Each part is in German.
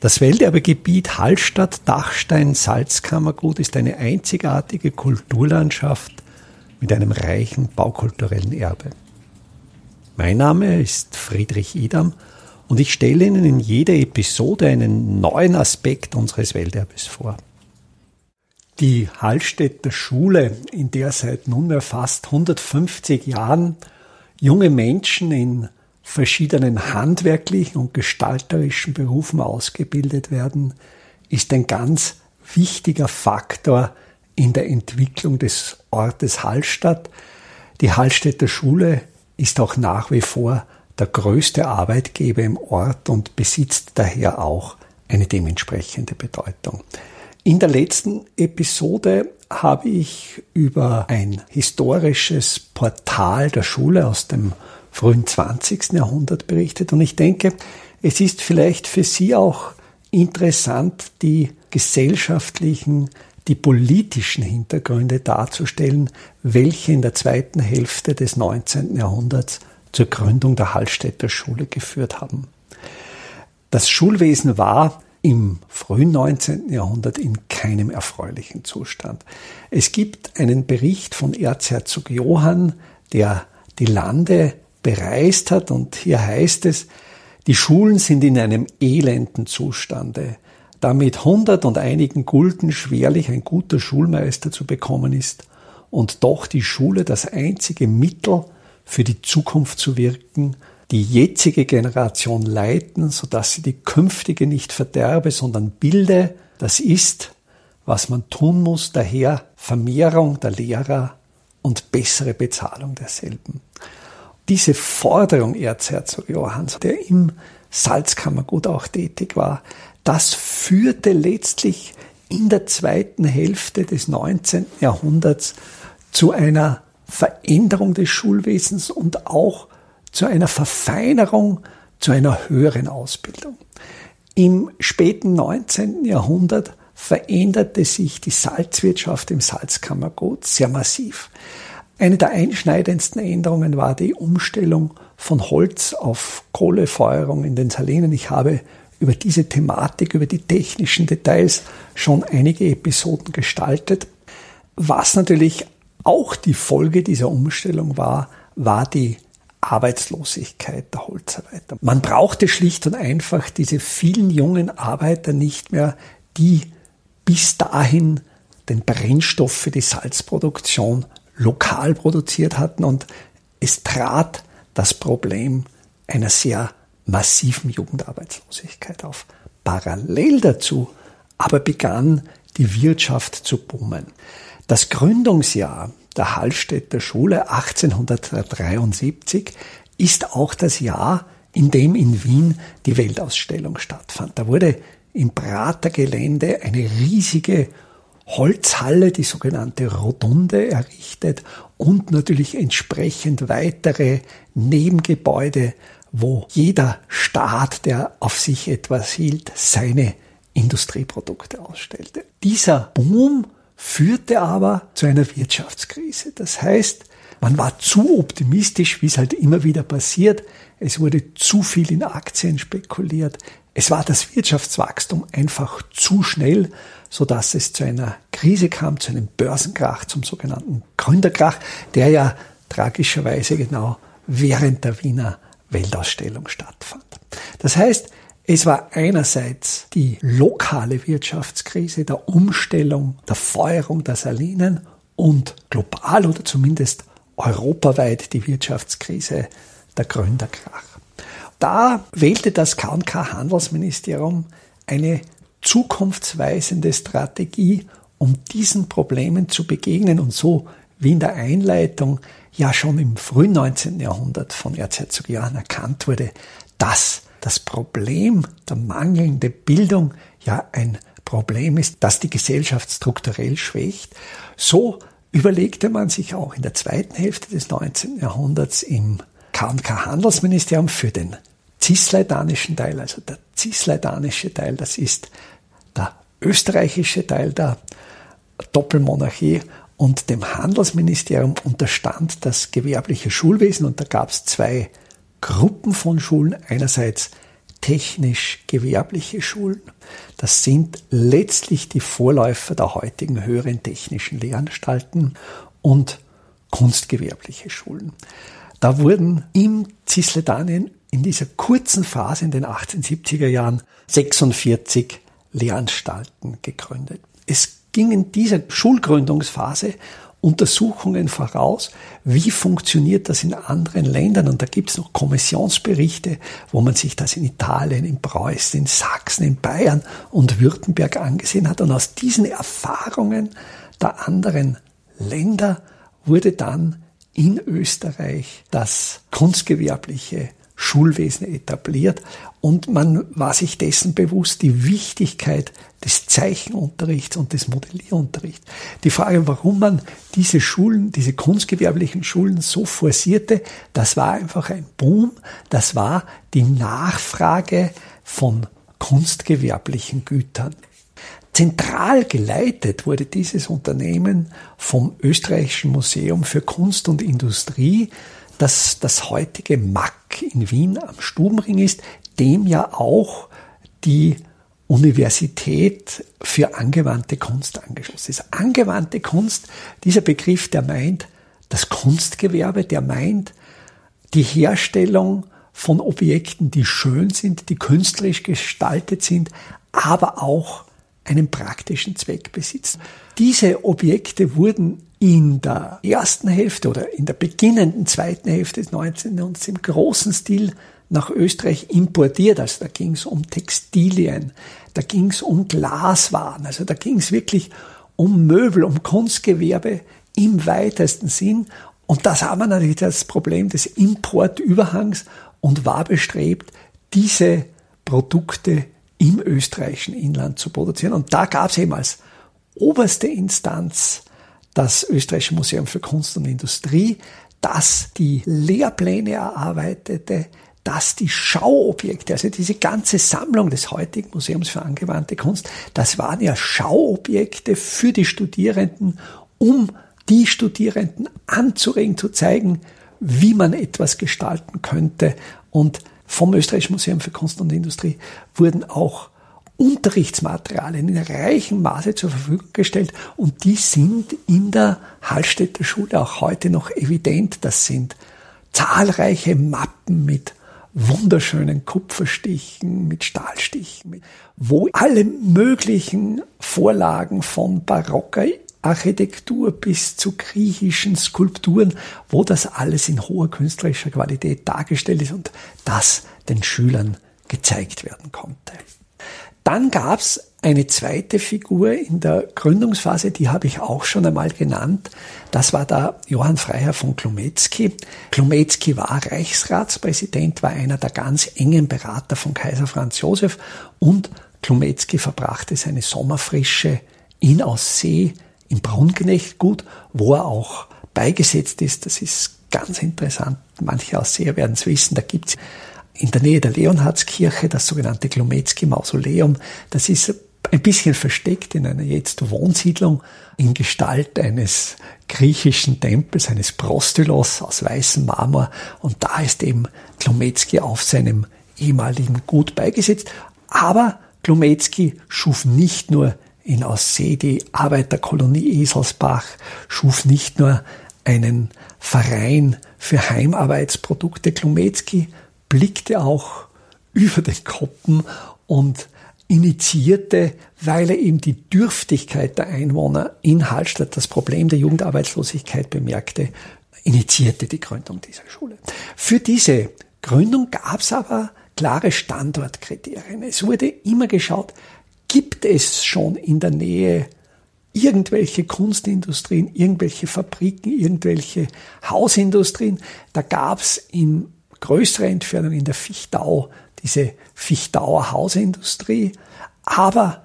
Das Welterbegebiet Hallstatt-Dachstein-Salzkammergut ist eine einzigartige Kulturlandschaft mit einem reichen baukulturellen Erbe. Mein Name ist Friedrich Idam und ich stelle Ihnen in jeder Episode einen neuen Aspekt unseres Welterbes vor. Die Hallstätter Schule, in der seit nunmehr fast 150 Jahren junge Menschen in verschiedenen handwerklichen und gestalterischen Berufen ausgebildet werden, ist ein ganz wichtiger Faktor in der Entwicklung des Ortes Hallstatt. Die Hallstätter Schule ist auch nach wie vor der größte Arbeitgeber im Ort und besitzt daher auch eine dementsprechende Bedeutung. In der letzten Episode habe ich über ein historisches Portal der Schule aus dem frühen 20. Jahrhundert berichtet. Und ich denke, es ist vielleicht für Sie auch interessant, die gesellschaftlichen, die politischen Hintergründe darzustellen, welche in der zweiten Hälfte des 19. Jahrhunderts zur Gründung der Hallstätter Schule geführt haben. Das Schulwesen war im frühen 19. Jahrhundert in keinem erfreulichen Zustand. Es gibt einen Bericht von Erzherzog Johann, der die Lande bereist hat. Und hier heißt es, die Schulen sind in einem elenden Zustande. Da mit hundert und einigen Gulden schwerlich ein guter Schulmeister zu bekommen ist und doch die Schule das einzige Mittel für die Zukunft zu wirken, die jetzige Generation leiten, sodass sie die künftige nicht verderbe, sondern bilde, das ist, was man tun muss, daher Vermehrung der Lehrer und bessere Bezahlung derselben diese Forderung Erzherzog Johanns, der im Salzkammergut auch tätig war, das führte letztlich in der zweiten Hälfte des 19. Jahrhunderts zu einer Veränderung des Schulwesens und auch zu einer Verfeinerung, zu einer höheren Ausbildung. Im späten 19. Jahrhundert veränderte sich die Salzwirtschaft im Salzkammergut sehr massiv. Eine der einschneidendsten Änderungen war die Umstellung von Holz auf Kohlefeuerung in den Salinen. Ich habe über diese Thematik, über die technischen Details schon einige Episoden gestaltet. Was natürlich auch die Folge dieser Umstellung war, war die Arbeitslosigkeit der Holzarbeiter. Man brauchte schlicht und einfach diese vielen jungen Arbeiter nicht mehr, die bis dahin den Brennstoff für die Salzproduktion lokal produziert hatten und es trat das Problem einer sehr massiven Jugendarbeitslosigkeit auf. Parallel dazu aber begann die Wirtschaft zu boomen. Das Gründungsjahr der Hallstätter Schule 1873 ist auch das Jahr, in dem in Wien die Weltausstellung stattfand. Da wurde im Prater Gelände eine riesige Holzhalle, die sogenannte Rotunde, errichtet und natürlich entsprechend weitere Nebengebäude, wo jeder Staat, der auf sich etwas hielt, seine Industrieprodukte ausstellte. Dieser Boom führte aber zu einer Wirtschaftskrise. Das heißt, man war zu optimistisch, wie es halt immer wieder passiert. Es wurde zu viel in Aktien spekuliert. Es war das Wirtschaftswachstum einfach zu schnell, so dass es zu einer Krise kam, zu einem Börsenkrach, zum sogenannten Gründerkrach, der ja tragischerweise genau während der Wiener Weltausstellung stattfand. Das heißt, es war einerseits die lokale Wirtschaftskrise der Umstellung, der Feuerung der Salinen und global oder zumindest europaweit die Wirtschaftskrise der Gründerkrach. Da wählte das K&K Handelsministerium eine zukunftsweisende Strategie, um diesen Problemen zu begegnen und so wie in der Einleitung ja schon im frühen 19. Jahrhundert von Erzherzog Johann erkannt wurde, dass das Problem der mangelnden Bildung ja ein Problem ist, das die Gesellschaft strukturell schwächt. So überlegte man sich auch in der zweiten Hälfte des 19. Jahrhunderts im K&K Handelsministerium für den cisleidanischen Teil, also der cisleidanische Teil, das ist der österreichische Teil der Doppelmonarchie und dem Handelsministerium unterstand das gewerbliche Schulwesen und da gab es zwei Gruppen von Schulen. Einerseits technisch-gewerbliche Schulen. Das sind letztlich die Vorläufer der heutigen höheren technischen Lehranstalten und kunstgewerbliche Schulen. Da wurden im Cisletanien in dieser kurzen Phase in den 1870er Jahren 46 Lehranstalten gegründet. Es ging in dieser Schulgründungsphase Untersuchungen voraus, wie funktioniert das in anderen Ländern. Und da gibt es noch Kommissionsberichte, wo man sich das in Italien, in Preußen, in Sachsen, in Bayern und Württemberg angesehen hat. Und aus diesen Erfahrungen der anderen Länder wurde dann in Österreich das kunstgewerbliche Schulwesen etabliert und man war sich dessen bewusst, die Wichtigkeit des Zeichenunterrichts und des Modellierunterrichts. Die Frage, warum man diese Schulen, diese kunstgewerblichen Schulen so forcierte, das war einfach ein Boom, das war die Nachfrage von kunstgewerblichen Gütern. Zentral geleitet wurde dieses Unternehmen vom Österreichischen Museum für Kunst und Industrie, das das heutige MAC in Wien am Stubenring ist, dem ja auch die Universität für angewandte Kunst angeschlossen ist. Angewandte Kunst, dieser Begriff, der meint das Kunstgewerbe, der meint die Herstellung von Objekten, die schön sind, die künstlerisch gestaltet sind, aber auch einen praktischen Zweck besitzen. Diese Objekte wurden in der ersten Hälfte oder in der beginnenden zweiten Hälfte des 19. Jahrhunderts im großen Stil nach Österreich importiert. Also da ging es um Textilien, da ging es um Glaswaren, also da ging es wirklich um Möbel, um Kunstgewerbe im weitesten Sinn. Und das haben wir natürlich das Problem des Importüberhangs und war bestrebt, diese Produkte im österreichischen Inland zu produzieren. Und da gab es eben als oberste Instanz das Österreichische Museum für Kunst und Industrie, das die Lehrpläne erarbeitete, das die Schauobjekte, also diese ganze Sammlung des heutigen Museums für angewandte Kunst, das waren ja Schauobjekte für die Studierenden, um die Studierenden anzuregen, zu zeigen, wie man etwas gestalten könnte. Und vom Österreichischen Museum für Kunst und Industrie wurden auch Unterrichtsmaterialien in reichem Maße zur Verfügung gestellt und die sind in der Hallstätter Schule auch heute noch evident. Das sind zahlreiche Mappen mit wunderschönen Kupferstichen, mit Stahlstichen, wo alle möglichen Vorlagen von barocker Architektur bis zu griechischen Skulpturen, wo das alles in hoher künstlerischer Qualität dargestellt ist und das den Schülern gezeigt werden konnte. Dann gab es eine zweite Figur in der Gründungsphase, die habe ich auch schon einmal genannt. Das war der Johann Freiherr von Klometzky. Klometzky war Reichsratspräsident, war einer der ganz engen Berater von Kaiser Franz Josef und Klometzky verbrachte seine Sommerfrische in Aussee im Brunnknechtgut, wo er auch beigesetzt ist. Das ist ganz interessant. Manche Ausseher werden es wissen. Da gibt's in der Nähe der Leonhardskirche, das sogenannte Glometzky-Mausoleum. Das ist ein bisschen versteckt in einer jetzt Wohnsiedlung in Gestalt eines griechischen Tempels, eines Prostylos aus weißem Marmor. Und da ist eben Glometzky auf seinem ehemaligen Gut beigesetzt. Aber Glometzky schuf nicht nur in Aussee die Arbeiterkolonie Eselsbach, schuf nicht nur einen Verein für Heimarbeitsprodukte. Glometzky blickte auch über den Koppen und initiierte, weil er eben die Dürftigkeit der Einwohner in Hallstatt, das Problem der Jugendarbeitslosigkeit bemerkte, initiierte die Gründung dieser Schule. Für diese Gründung gab es aber klare Standortkriterien. Es wurde immer geschaut, gibt es schon in der Nähe irgendwelche Kunstindustrien, irgendwelche Fabriken, irgendwelche Hausindustrien. Da gab es in größere Entfernung in der Fichtau, diese Fichtauer Hausindustrie. Aber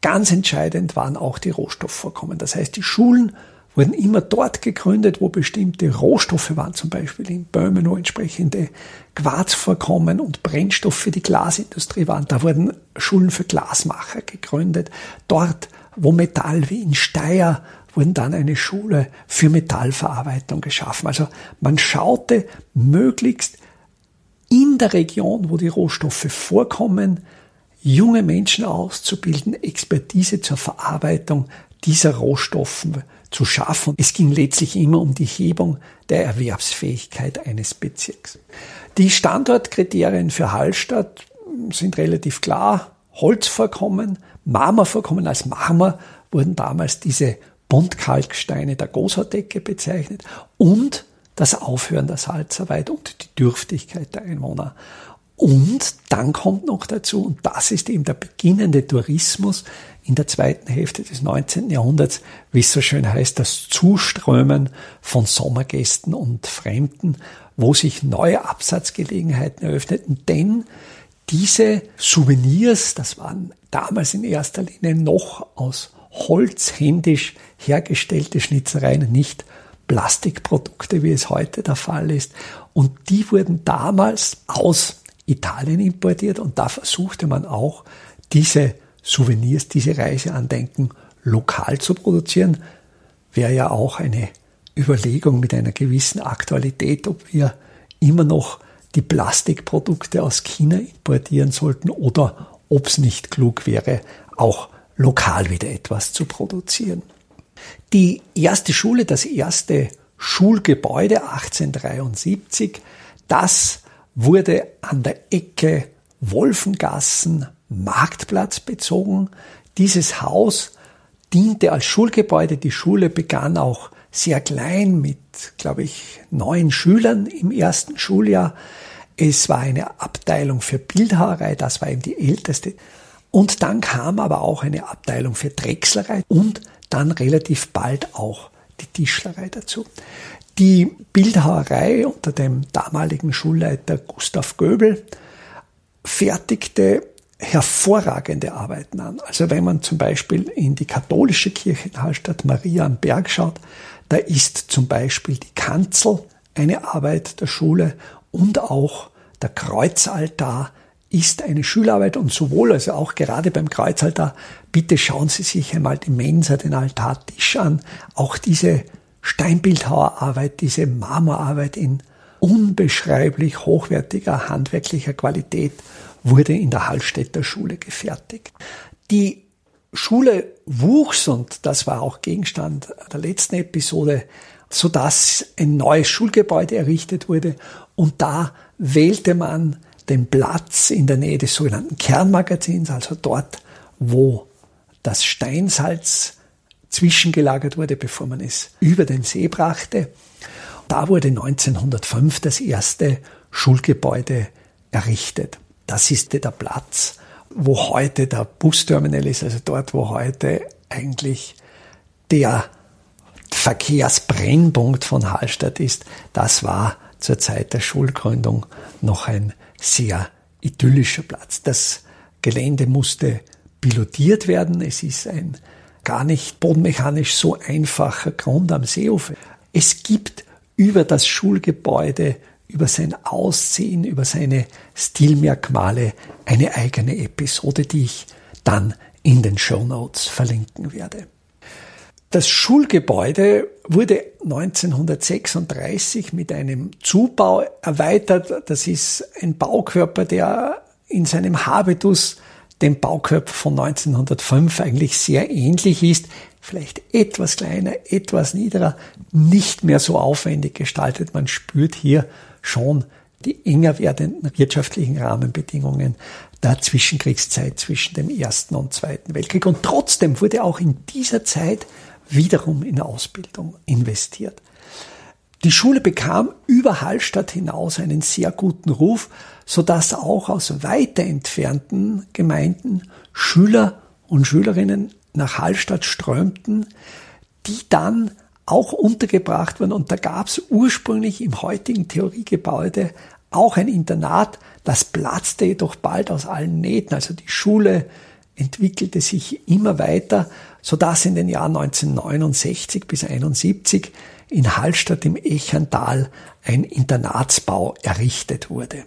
ganz entscheidend waren auch die Rohstoffvorkommen. Das heißt, die Schulen wurden immer dort gegründet, wo bestimmte Rohstoffe waren, zum Beispiel in Böhmen, wo entsprechende Quarzvorkommen und Brennstoff für die Glasindustrie waren. Da wurden Schulen für Glasmacher gegründet. Dort, wo Metall wie in Steyr wurden dann eine Schule für Metallverarbeitung geschaffen. Also man schaute möglichst in der Region, wo die Rohstoffe vorkommen, junge Menschen auszubilden, Expertise zur Verarbeitung dieser Rohstoffen zu schaffen. Es ging letztlich immer um die Hebung der Erwerbsfähigkeit eines Bezirks. Die Standortkriterien für Hallstatt sind relativ klar. Holzvorkommen, Marmorvorkommen als Marmor wurden damals diese Buntkalksteine der Gosardecke bezeichnet und das Aufhören der Salzarbeit und Dürftigkeit der Einwohner. Und dann kommt noch dazu, und das ist eben der beginnende Tourismus in der zweiten Hälfte des 19. Jahrhunderts, wie es so schön heißt, das Zuströmen von Sommergästen und Fremden, wo sich neue Absatzgelegenheiten eröffneten, denn diese Souvenirs, das waren damals in erster Linie noch aus Holz händisch hergestellte Schnitzereien, nicht Plastikprodukte, wie es heute der Fall ist. Und die wurden damals aus Italien importiert und da versuchte man auch, diese Souvenirs, diese Reiseandenken lokal zu produzieren. Wäre ja auch eine Überlegung mit einer gewissen Aktualität, ob wir immer noch die Plastikprodukte aus China importieren sollten oder ob es nicht klug wäre, auch lokal wieder etwas zu produzieren. Die erste Schule, das erste Schulgebäude 1873, das wurde an der Ecke Wolfengassen Marktplatz bezogen. Dieses Haus diente als Schulgebäude. Die Schule begann auch sehr klein mit, glaube ich, neun Schülern im ersten Schuljahr. Es war eine Abteilung für Bildhauerei, das war eben die älteste. Und dann kam aber auch eine Abteilung für Drechslerei und dann relativ bald auch die Tischlerei dazu. Die Bildhauerei unter dem damaligen Schulleiter Gustav Göbel fertigte hervorragende Arbeiten an. Also wenn man zum Beispiel in die katholische Kirche in Hallstatt Maria am Berg schaut, da ist zum Beispiel die Kanzel eine Arbeit der Schule und auch der Kreuzaltar ist eine Schularbeit und sowohl, also auch gerade beim Kreuzaltar, bitte schauen Sie sich einmal die Mensa, den Altartisch an, auch diese Steinbildhauerarbeit, diese Marmorarbeit in unbeschreiblich hochwertiger handwerklicher Qualität wurde in der Hallstätter Schule gefertigt. Die Schule wuchs, und das war auch Gegenstand der letzten Episode, so dass ein neues Schulgebäude errichtet wurde und da wählte man den Platz in der Nähe des sogenannten Kernmagazins, also dort, wo das Steinsalz zwischengelagert wurde, bevor man es über den See brachte. Da wurde 1905 das erste Schulgebäude errichtet. Das ist der Platz, wo heute der Busterminal ist, also dort, wo heute eigentlich der Verkehrsbrennpunkt von Hallstatt ist. Das war zur Zeit der Schulgründung noch ein sehr idyllischer Platz. Das Gelände musste pilotiert werden. Es ist ein gar nicht bodenmechanisch so einfacher Grund am Seeufer. Es gibt über das Schulgebäude, über sein Aussehen, über seine Stilmerkmale eine eigene Episode, die ich dann in den Show Notes verlinken werde. Das Schulgebäude wurde 1936 mit einem Zubau erweitert. Das ist ein Baukörper, der in seinem Habitus dem Baukörper von 1905 eigentlich sehr ähnlich ist. Vielleicht etwas kleiner, etwas niederer, nicht mehr so aufwendig gestaltet. Man spürt hier schon die enger werdenden wirtschaftlichen Rahmenbedingungen der Zwischenkriegszeit zwischen dem Ersten und Zweiten Weltkrieg. Und trotzdem wurde auch in dieser Zeit wiederum in Ausbildung investiert. Die Schule bekam über Hallstatt hinaus einen sehr guten Ruf, so dass auch aus weiter entfernten Gemeinden Schüler und Schülerinnen nach Hallstatt strömten, die dann auch untergebracht wurden. Und da gab es ursprünglich im heutigen Theoriegebäude auch ein Internat, das platzte jedoch bald aus allen Nähten. Also die Schule entwickelte sich immer weiter, so dass in den Jahren 1969 bis 1971 in Hallstatt im Echental ein Internatsbau errichtet wurde.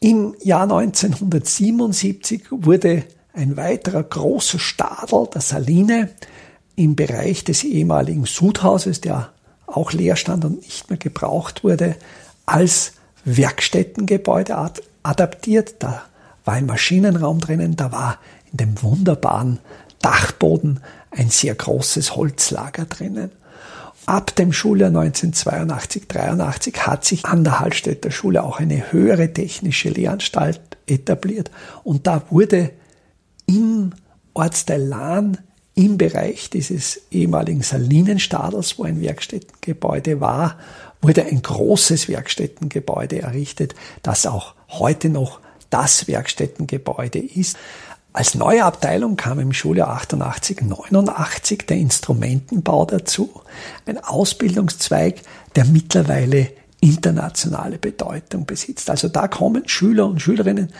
Im Jahr 1977 wurde ein weiterer großer Stadel, der Saline, im Bereich des ehemaligen Sudhauses, der auch leer stand und nicht mehr gebraucht wurde, als Werkstättengebäude adaptiert. Da war ein Maschinenraum drinnen, da war in dem wunderbaren Dachboden ein sehr großes Holzlager drinnen. Ab dem Schuljahr 1982, 83 hat sich an der Hallstätter Schule auch eine höhere technische Lehranstalt etabliert und da wurde im Ortsteil Lahn im Bereich dieses ehemaligen Salinenstadels, wo ein Werkstättengebäude war, wurde ein großes Werkstättengebäude errichtet, das auch heute noch das Werkstättengebäude ist. Als neue Abteilung kam im Schuljahr 88, 89 der Instrumentenbau dazu, ein Ausbildungszweig, der mittlerweile internationale Bedeutung besitzt. Also da kommen Schüler und Schülerinnen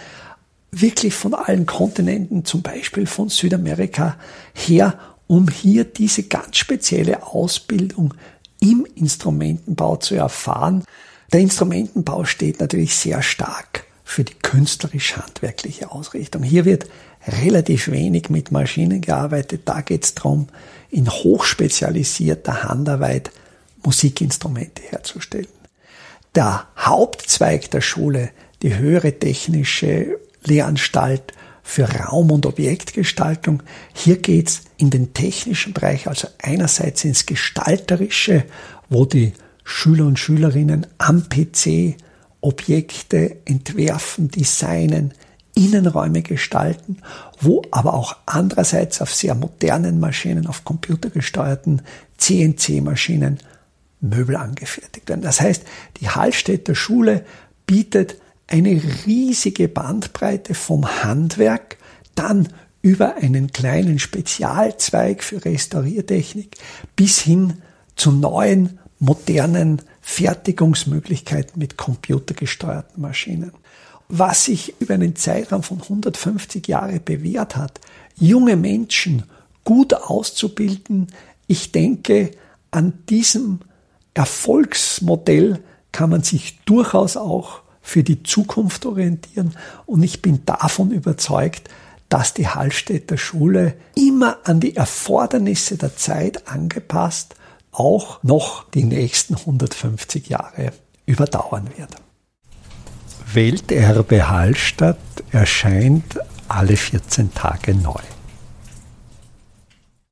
wirklich von allen Kontinenten, zum Beispiel von Südamerika her, um hier diese ganz spezielle Ausbildung im Instrumentenbau zu erfahren. Der Instrumentenbau steht natürlich sehr stark für die künstlerisch-handwerkliche Ausrichtung. Hier wird relativ wenig mit Maschinen gearbeitet. Da geht es darum, in hochspezialisierter Handarbeit Musikinstrumente herzustellen. Der Hauptzweig der Schule, die höhere technische Lehranstalt für Raum- und Objektgestaltung. Hier geht's in den technischen Bereich, also einerseits ins Gestalterische, wo die Schüler und Schülerinnen am PC Objekte entwerfen, designen, Innenräume gestalten, wo aber auch andererseits auf sehr modernen Maschinen, auf computergesteuerten CNC-Maschinen Möbel angefertigt werden. Das heißt, die Hallstätter Schule bietet eine riesige Bandbreite vom Handwerk, dann über einen kleinen Spezialzweig für Restauriertechnik bis hin zu neuen, modernen Fertigungsmöglichkeiten mit computergesteuerten Maschinen was sich über einen Zeitraum von 150 Jahren bewährt hat, junge Menschen gut auszubilden. Ich denke, an diesem Erfolgsmodell kann man sich durchaus auch für die Zukunft orientieren und ich bin davon überzeugt, dass die Hallstätter Schule immer an die Erfordernisse der Zeit angepasst auch noch die nächsten 150 Jahre überdauern wird. Welterbe Hallstatt erscheint alle 14 Tage neu.